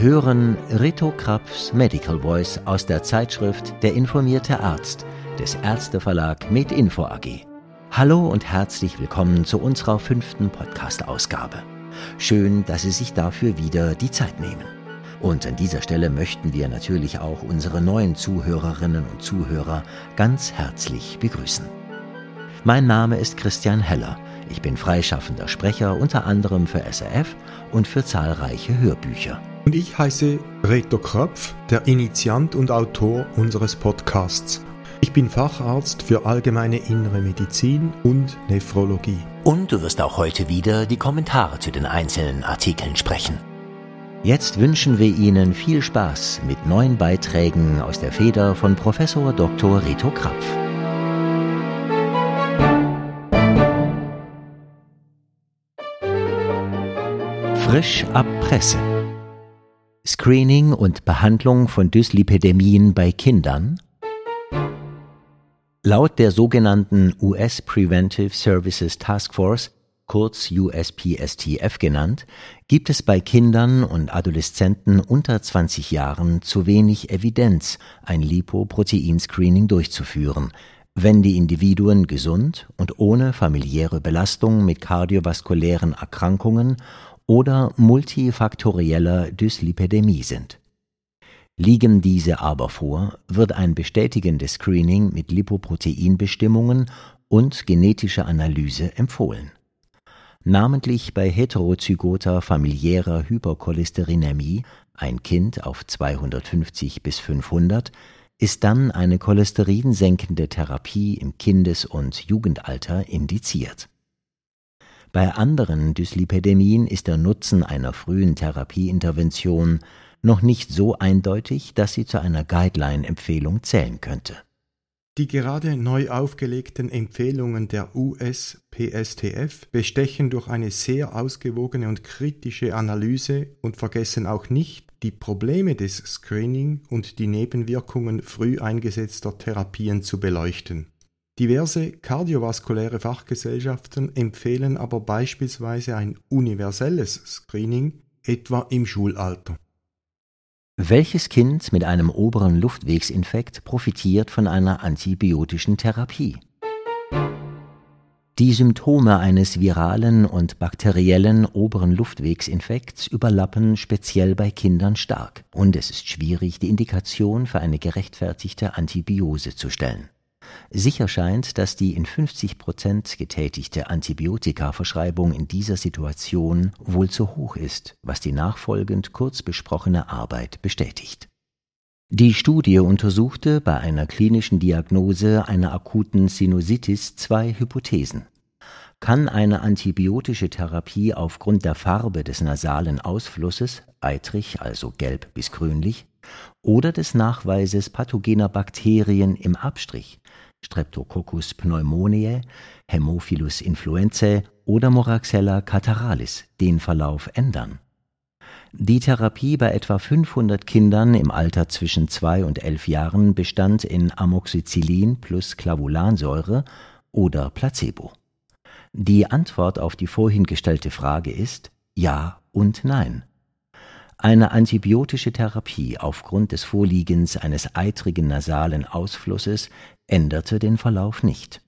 Hören Rito Krapfs Medical Voice aus der Zeitschrift Der informierte Arzt des Ärzteverlag MedInfo AG. Hallo und herzlich willkommen zu unserer fünften Podcast-Ausgabe. Schön, dass Sie sich dafür wieder die Zeit nehmen. Und an dieser Stelle möchten wir natürlich auch unsere neuen Zuhörerinnen und Zuhörer ganz herzlich begrüßen. Mein Name ist Christian Heller. Ich bin freischaffender Sprecher unter anderem für SRF und für zahlreiche Hörbücher. Und ich heiße Reto Kröpf, der Initiant und Autor unseres Podcasts. Ich bin Facharzt für allgemeine innere Medizin und Nephrologie. Und du wirst auch heute wieder die Kommentare zu den einzelnen Artikeln sprechen. Jetzt wünschen wir Ihnen viel Spaß mit neuen Beiträgen aus der Feder von Professor Dr. Reto Krapf. Frisch ab Presse. Screening und Behandlung von Dyslipidemien bei Kindern? Laut der sogenannten US Preventive Services Task Force, kurz USPSTF genannt, gibt es bei Kindern und Adoleszenten unter 20 Jahren zu wenig Evidenz, ein Lipoproteinscreening durchzuführen, wenn die Individuen gesund und ohne familiäre Belastung mit kardiovaskulären Erkrankungen oder multifaktorieller Dyslipidemie sind. Liegen diese aber vor, wird ein bestätigendes Screening mit Lipoproteinbestimmungen und genetischer Analyse empfohlen. Namentlich bei heterozygoter familiärer Hypercholesterinämie, ein Kind auf 250 bis 500, ist dann eine cholesterinsenkende Therapie im Kindes- und Jugendalter indiziert bei anderen Dyslipidemien ist der Nutzen einer frühen Therapieintervention noch nicht so eindeutig, dass sie zu einer Guideline-Empfehlung zählen könnte. Die gerade neu aufgelegten Empfehlungen der US-PSTF bestechen durch eine sehr ausgewogene und kritische Analyse und vergessen auch nicht, die Probleme des Screening und die Nebenwirkungen früh eingesetzter Therapien zu beleuchten. Diverse kardiovaskuläre Fachgesellschaften empfehlen aber beispielsweise ein universelles Screening, etwa im Schulalter. Welches Kind mit einem oberen Luftwegsinfekt profitiert von einer antibiotischen Therapie? Die Symptome eines viralen und bakteriellen oberen Luftwegsinfekts überlappen speziell bei Kindern stark, und es ist schwierig, die Indikation für eine gerechtfertigte Antibiose zu stellen. Sicher scheint, dass die in 50 Prozent getätigte Antibiotikaverschreibung in dieser Situation wohl zu hoch ist, was die nachfolgend kurz besprochene Arbeit bestätigt. Die Studie untersuchte bei einer klinischen Diagnose einer akuten Sinusitis zwei Hypothesen. Kann eine antibiotische Therapie aufgrund der Farbe des nasalen Ausflusses, eitrig, also gelb bis grünlich, oder des Nachweises pathogener Bakterien im Abstrich, Streptococcus pneumoniae, Haemophilus influenzae oder Moraxella cataralis den Verlauf ändern. Die Therapie bei etwa 500 Kindern im Alter zwischen 2 und 11 Jahren bestand in Amoxicillin plus Clavulansäure oder Placebo. Die Antwort auf die vorhin gestellte Frage ist Ja und Nein. Eine antibiotische Therapie aufgrund des Vorliegens eines eitrigen nasalen Ausflusses änderte den Verlauf nicht.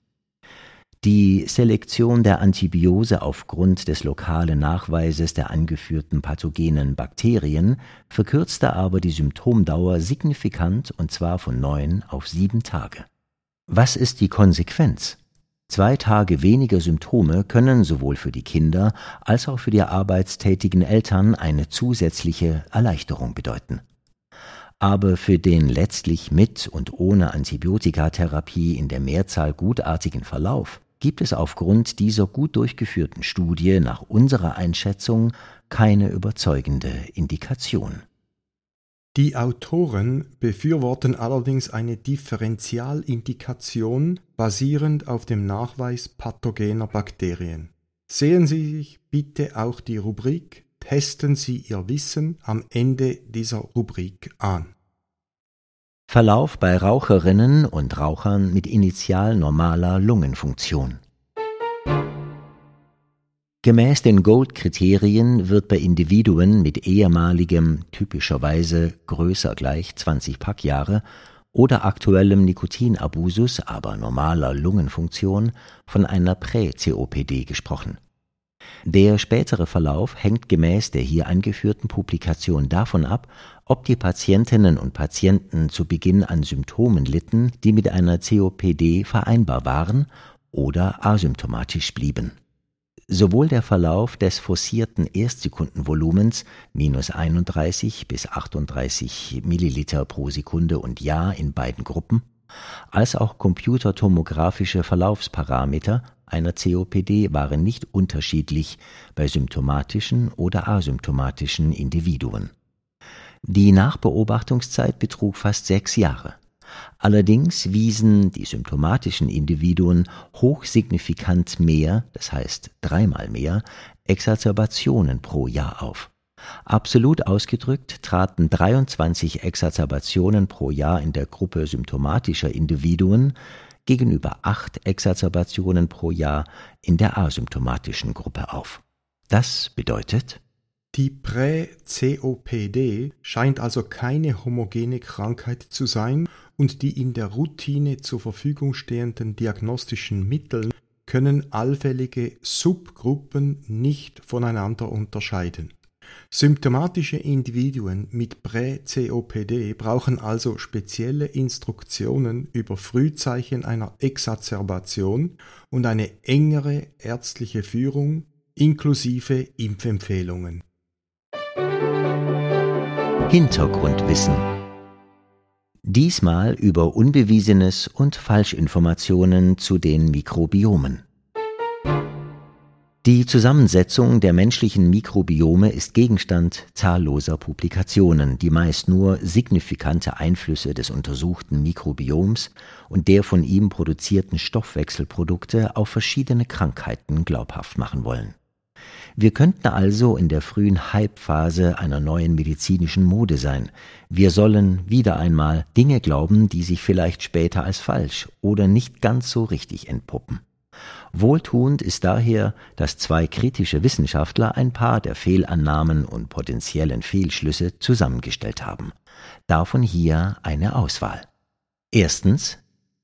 Die Selektion der Antibiose aufgrund des lokalen Nachweises der angeführten pathogenen Bakterien verkürzte aber die Symptomdauer signifikant und zwar von neun auf sieben Tage. Was ist die Konsequenz? Zwei Tage weniger Symptome können sowohl für die Kinder als auch für die arbeitstätigen Eltern eine zusätzliche Erleichterung bedeuten. Aber für den letztlich mit und ohne Antibiotikatherapie in der Mehrzahl gutartigen Verlauf gibt es aufgrund dieser gut durchgeführten Studie nach unserer Einschätzung keine überzeugende Indikation. Die Autoren befürworten allerdings eine Differentialindikation basierend auf dem Nachweis pathogener Bakterien. Sehen Sie sich bitte auch die Rubrik Testen Sie Ihr Wissen am Ende dieser Rubrik an. Verlauf bei Raucherinnen und Rauchern mit initial normaler Lungenfunktion. Gemäß den Gold-Kriterien wird bei Individuen mit ehemaligem, typischerweise größer gleich 20 Packjahre oder aktuellem Nikotinabusus, aber normaler Lungenfunktion von einer Prä-COPD gesprochen. Der spätere Verlauf hängt gemäß der hier angeführten Publikation davon ab, ob die Patientinnen und Patienten zu Beginn an Symptomen litten, die mit einer COPD vereinbar waren oder asymptomatisch blieben Sowohl der Verlauf des forcierten Erstsekundenvolumens minus (-31 bis 38 Milliliter pro Sekunde und Jahr in beiden Gruppen) als auch computertomographische Verlaufsparameter einer COPD waren nicht unterschiedlich bei symptomatischen oder asymptomatischen Individuen. Die Nachbeobachtungszeit betrug fast sechs Jahre Allerdings wiesen die symptomatischen Individuen hochsignifikant mehr, das heißt dreimal mehr, Exazerbationen pro Jahr auf. Absolut ausgedrückt traten 23 Exazerbationen pro Jahr in der Gruppe symptomatischer Individuen gegenüber acht Exazerbationen pro Jahr in der asymptomatischen Gruppe auf. Das bedeutet die Prä-COPD scheint also keine homogene Krankheit zu sein und die in der Routine zur Verfügung stehenden diagnostischen Mittel können allfällige Subgruppen nicht voneinander unterscheiden. Symptomatische Individuen mit Prä-COPD brauchen also spezielle Instruktionen über Frühzeichen einer Exazerbation und eine engere ärztliche Führung inklusive Impfempfehlungen. Hintergrundwissen Diesmal über Unbewiesenes und Falschinformationen zu den Mikrobiomen. Die Zusammensetzung der menschlichen Mikrobiome ist Gegenstand zahlloser Publikationen, die meist nur signifikante Einflüsse des untersuchten Mikrobioms und der von ihm produzierten Stoffwechselprodukte auf verschiedene Krankheiten glaubhaft machen wollen wir könnten also in der frühen Hype-Phase einer neuen medizinischen Mode sein. Wir sollen wieder einmal Dinge glauben, die sich vielleicht später als falsch oder nicht ganz so richtig entpuppen. Wohltuend ist daher, dass zwei kritische Wissenschaftler ein paar der Fehlannahmen und potenziellen Fehlschlüsse zusammengestellt haben. Davon hier eine Auswahl. Erstens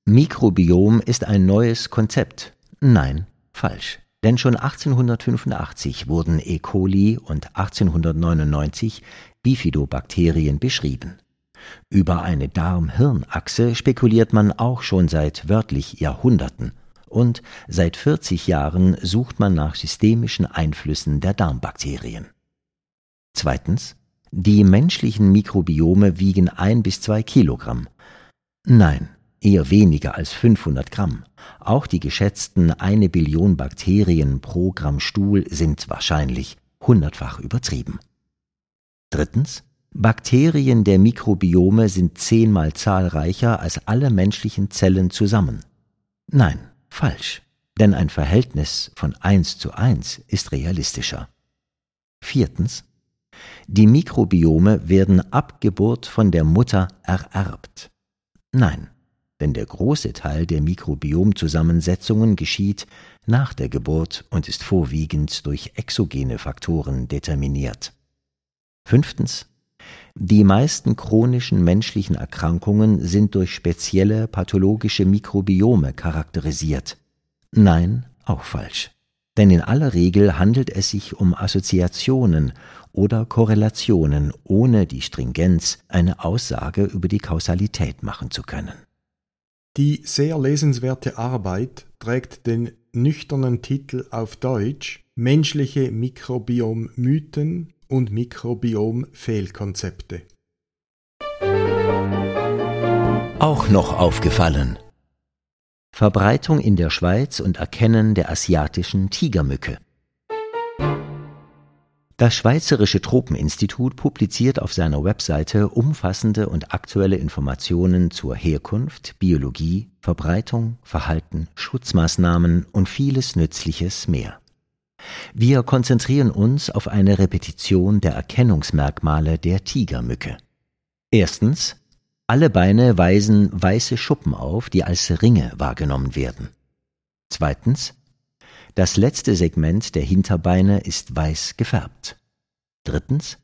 Mikrobiom ist ein neues Konzept. Nein, falsch. Denn schon 1885 wurden E. coli und 1899 Bifidobakterien beschrieben. Über eine Darm-Hirn-Achse spekuliert man auch schon seit wörtlich Jahrhunderten und seit 40 Jahren sucht man nach systemischen Einflüssen der Darmbakterien. Zweitens. Die menschlichen Mikrobiome wiegen ein bis zwei Kilogramm. Nein, eher weniger als 500 Gramm. Auch die geschätzten eine Billion Bakterien pro Gramm Stuhl sind wahrscheinlich hundertfach übertrieben. Drittens. Bakterien der Mikrobiome sind zehnmal zahlreicher als alle menschlichen Zellen zusammen. Nein, falsch, denn ein Verhältnis von eins zu eins ist realistischer. Viertens. Die Mikrobiome werden ab Geburt von der Mutter ererbt. Nein, denn der große Teil der Mikrobiomzusammensetzungen geschieht nach der Geburt und ist vorwiegend durch exogene Faktoren determiniert. Fünftens. Die meisten chronischen menschlichen Erkrankungen sind durch spezielle pathologische Mikrobiome charakterisiert. Nein, auch falsch. Denn in aller Regel handelt es sich um Assoziationen oder Korrelationen, ohne die Stringenz eine Aussage über die Kausalität machen zu können. Die sehr lesenswerte Arbeit trägt den nüchternen Titel auf Deutsch Menschliche Mikrobiom-Mythen und Mikrobiom-Fehlkonzepte. Auch noch aufgefallen. Verbreitung in der Schweiz und Erkennen der asiatischen Tigermücke. Das Schweizerische Tropeninstitut publiziert auf seiner Webseite umfassende und aktuelle Informationen zur Herkunft, Biologie, Verbreitung, Verhalten, Schutzmaßnahmen und vieles Nützliches mehr. Wir konzentrieren uns auf eine Repetition der Erkennungsmerkmale der Tigermücke. Erstens. Alle Beine weisen weiße Schuppen auf, die als Ringe wahrgenommen werden. Zweitens. Das letzte Segment der Hinterbeine ist weiß gefärbt. Drittens.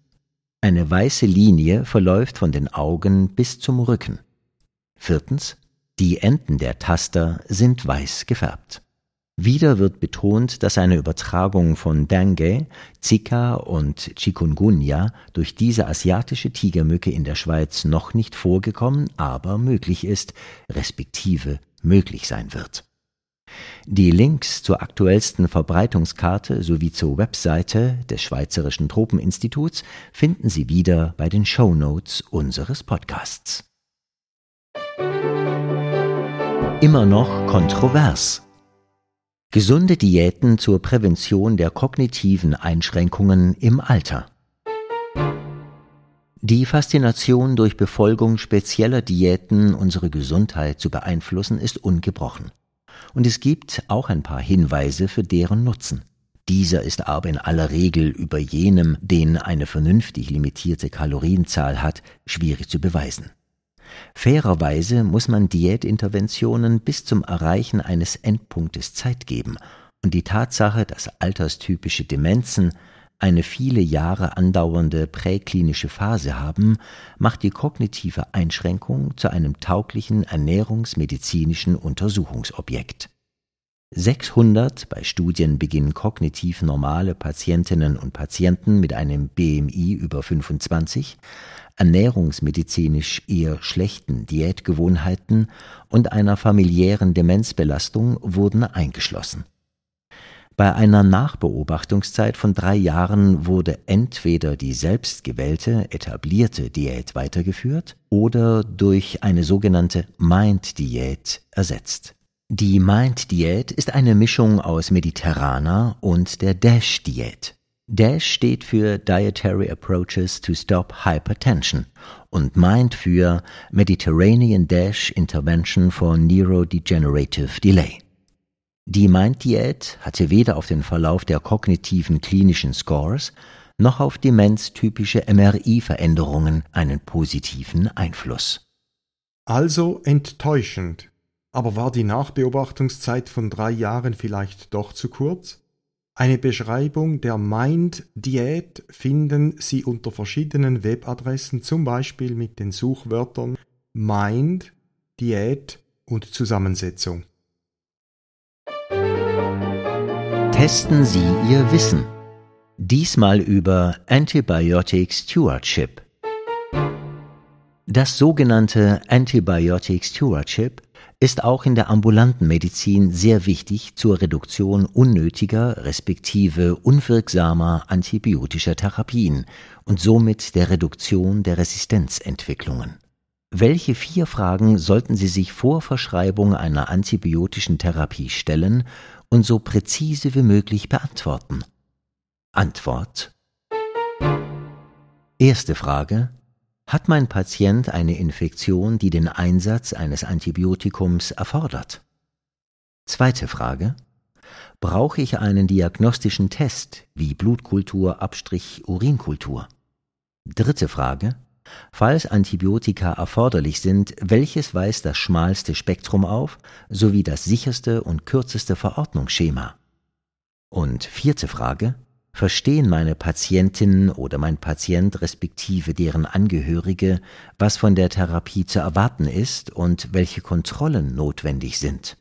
Eine weiße Linie verläuft von den Augen bis zum Rücken. Viertens. Die Enden der Taster sind weiß gefärbt. Wieder wird betont, dass eine Übertragung von Dengue, Zika und Chikungunya durch diese asiatische Tigermücke in der Schweiz noch nicht vorgekommen, aber möglich ist, respektive möglich sein wird. Die Links zur aktuellsten Verbreitungskarte sowie zur Webseite des Schweizerischen Tropeninstituts finden Sie wieder bei den Show Notes unseres Podcasts. Immer noch kontrovers. Gesunde Diäten zur Prävention der kognitiven Einschränkungen im Alter. Die Faszination durch Befolgung spezieller Diäten unsere Gesundheit zu beeinflussen ist ungebrochen. Und es gibt auch ein paar Hinweise für deren Nutzen. Dieser ist aber in aller Regel über jenem, den eine vernünftig limitierte Kalorienzahl hat, schwierig zu beweisen. Fairerweise muss man Diätinterventionen bis zum Erreichen eines Endpunktes Zeit geben, und die Tatsache, dass alterstypische Demenzen eine viele Jahre andauernde präklinische Phase haben, macht die kognitive Einschränkung zu einem tauglichen ernährungsmedizinischen Untersuchungsobjekt. 600 bei Studienbeginn kognitiv normale Patientinnen und Patienten mit einem BMI über 25 ernährungsmedizinisch eher schlechten Diätgewohnheiten und einer familiären Demenzbelastung wurden eingeschlossen. Bei einer Nachbeobachtungszeit von drei Jahren wurde entweder die selbstgewählte, etablierte Diät weitergeführt oder durch eine sogenannte Mind-Diät ersetzt. Die Mind-Diät ist eine Mischung aus mediterraner und der DASH-Diät. DASH steht für Dietary Approaches to Stop Hypertension und meint für Mediterranean Dash Intervention for Neurodegenerative Delay. Die Mind-Diät hatte weder auf den Verlauf der kognitiven klinischen Scores noch auf demenztypische MRI-Veränderungen einen positiven Einfluss. Also enttäuschend. Aber war die Nachbeobachtungszeit von drei Jahren vielleicht doch zu kurz? Eine Beschreibung der Mind-Diät finden Sie unter verschiedenen Webadressen, zum Beispiel mit den Suchwörtern Mind, Diät und Zusammensetzung. Testen Sie Ihr Wissen. Diesmal über Antibiotic Stewardship. Das sogenannte Antibiotic Stewardship ist auch in der ambulanten Medizin sehr wichtig zur Reduktion unnötiger respektive unwirksamer antibiotischer Therapien und somit der Reduktion der Resistenzentwicklungen. Welche vier Fragen sollten Sie sich vor Verschreibung einer antibiotischen Therapie stellen und so präzise wie möglich beantworten? Antwort Erste Frage hat mein Patient eine Infektion, die den Einsatz eines Antibiotikums erfordert? Zweite Frage. Brauche ich einen diagnostischen Test wie Blutkultur, Abstrich, Urinkultur? Dritte Frage. Falls Antibiotika erforderlich sind, welches weist das schmalste Spektrum auf, sowie das sicherste und kürzeste Verordnungsschema? Und vierte Frage verstehen meine Patientin oder mein Patient respektive deren Angehörige, was von der Therapie zu erwarten ist und welche Kontrollen notwendig sind.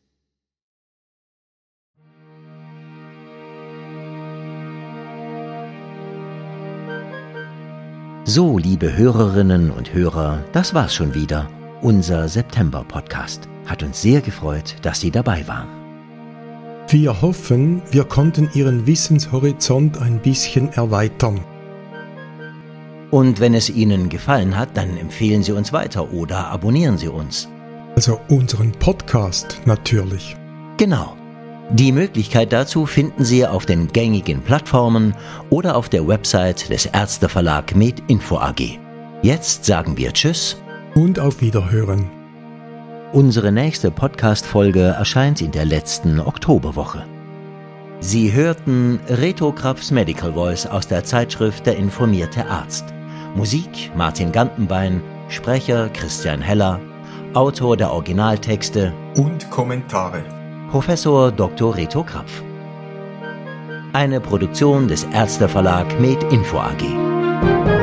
So, liebe Hörerinnen und Hörer, das war's schon wieder. Unser September-Podcast. Hat uns sehr gefreut, dass Sie dabei waren. Wir hoffen, wir konnten Ihren Wissenshorizont ein bisschen erweitern. Und wenn es Ihnen gefallen hat, dann empfehlen Sie uns weiter oder abonnieren Sie uns. Also unseren Podcast natürlich. Genau. Die Möglichkeit dazu finden Sie auf den gängigen Plattformen oder auf der Website des Ärzteverlag MedInfo AG. Jetzt sagen wir Tschüss und auf Wiederhören. Unsere nächste Podcast-Folge erscheint in der letzten Oktoberwoche. Sie hörten Reto Krapfs Medical Voice aus der Zeitschrift Der informierte Arzt. Musik Martin Gantenbein, Sprecher Christian Heller, Autor der Originaltexte und Kommentare Professor Dr. Reto Krapf. Eine Produktion des Ärzteverlag Med Info AG.